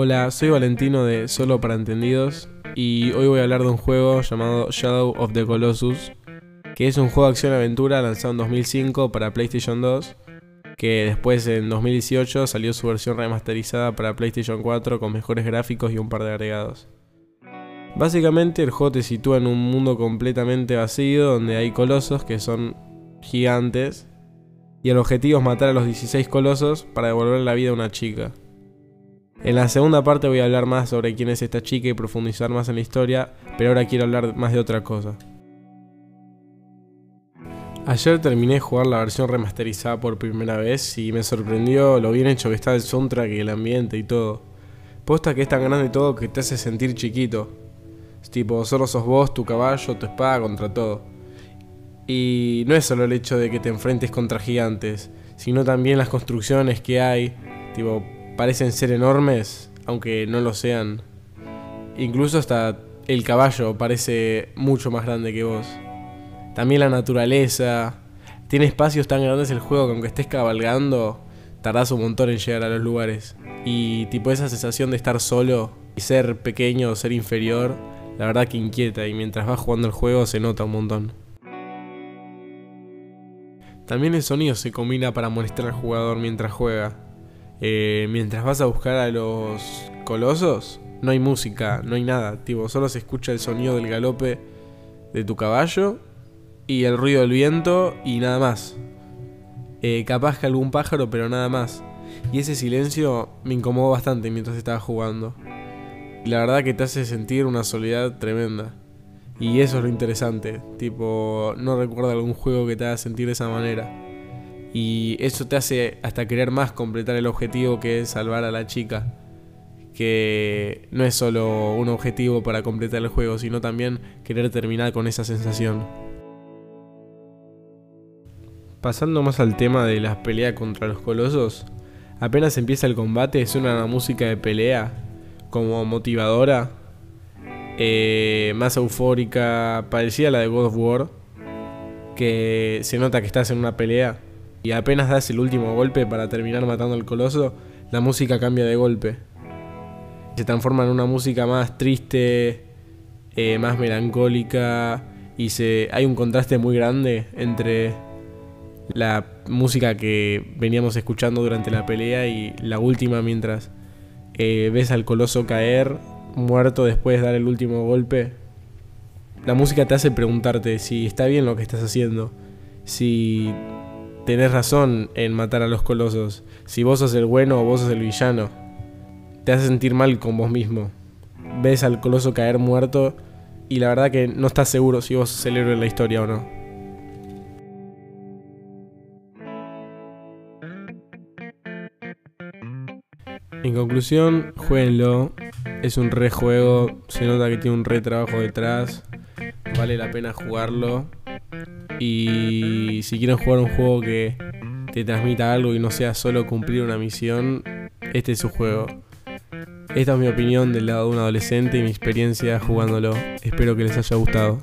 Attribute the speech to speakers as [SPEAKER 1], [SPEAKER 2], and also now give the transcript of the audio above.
[SPEAKER 1] Hola, soy Valentino de Solo para Entendidos y hoy voy a hablar de un juego llamado Shadow of the Colossus, que es un juego de acción-aventura lanzado en 2005 para PlayStation 2, que después en 2018 salió su versión remasterizada para PlayStation 4 con mejores gráficos y un par de agregados. Básicamente el juego te sitúa en un mundo completamente vacío donde hay colosos que son gigantes y el objetivo es matar a los 16 colosos para devolver la vida a una chica. En la segunda parte voy a hablar más sobre quién es esta chica y profundizar más en la historia, pero ahora quiero hablar más de otra cosa. Ayer terminé de jugar la versión remasterizada por primera vez y me sorprendió lo bien hecho que está el soundtrack y el ambiente y todo. Posta que es tan grande todo que te hace sentir chiquito. Es tipo, solo sos vos, tu caballo, tu espada contra todo. Y no es solo el hecho de que te enfrentes contra gigantes, sino también las construcciones que hay, tipo, parecen ser enormes, aunque no lo sean. Incluso hasta el caballo parece mucho más grande que vos. También la naturaleza. Tiene espacios tan grandes el juego que aunque estés cabalgando, tardás un montón en llegar a los lugares. Y tipo esa sensación de estar solo y ser pequeño o ser inferior, la verdad que inquieta y mientras vas jugando el juego se nota un montón. También el sonido se combina para molestar al jugador mientras juega. Eh, mientras vas a buscar a los colosos, no hay música, no hay nada. Tipo, solo se escucha el sonido del galope de tu caballo y el ruido del viento y nada más. Eh, capaz que algún pájaro, pero nada más. Y ese silencio me incomodó bastante mientras estaba jugando. Y la verdad que te hace sentir una soledad tremenda. Y eso es lo interesante. Tipo, no recuerdo algún juego que te haga sentir de esa manera. Y eso te hace hasta querer más completar el objetivo que es salvar a la chica. Que no es solo un objetivo para completar el juego, sino también querer terminar con esa sensación. Pasando más al tema de las peleas contra los colosos, apenas empieza el combate suena una música de pelea como motivadora, eh, más eufórica, parecida a la de God of War, que se nota que estás en una pelea y apenas das el último golpe para terminar matando al coloso, la música cambia de golpe. Se transforma en una música más triste, eh, más melancólica y se, hay un contraste muy grande entre la música que veníamos escuchando durante la pelea y la última mientras eh, ves al coloso caer muerto después de dar el último golpe. La música te hace preguntarte si está bien lo que estás haciendo, si tenés razón en matar a los colosos. Si vos sos el bueno o vos sos el villano, te hace sentir mal con vos mismo. Ves al coloso caer muerto y la verdad que no estás seguro si vos sos la historia o no. En conclusión, jueguenlo. Es un re juego, se nota que tiene un re trabajo detrás. Vale la pena jugarlo. Y si quieren jugar un juego que te transmita algo y no sea solo cumplir una misión, este es su juego. Esta es mi opinión del lado de un adolescente y mi experiencia jugándolo. Espero que les haya gustado.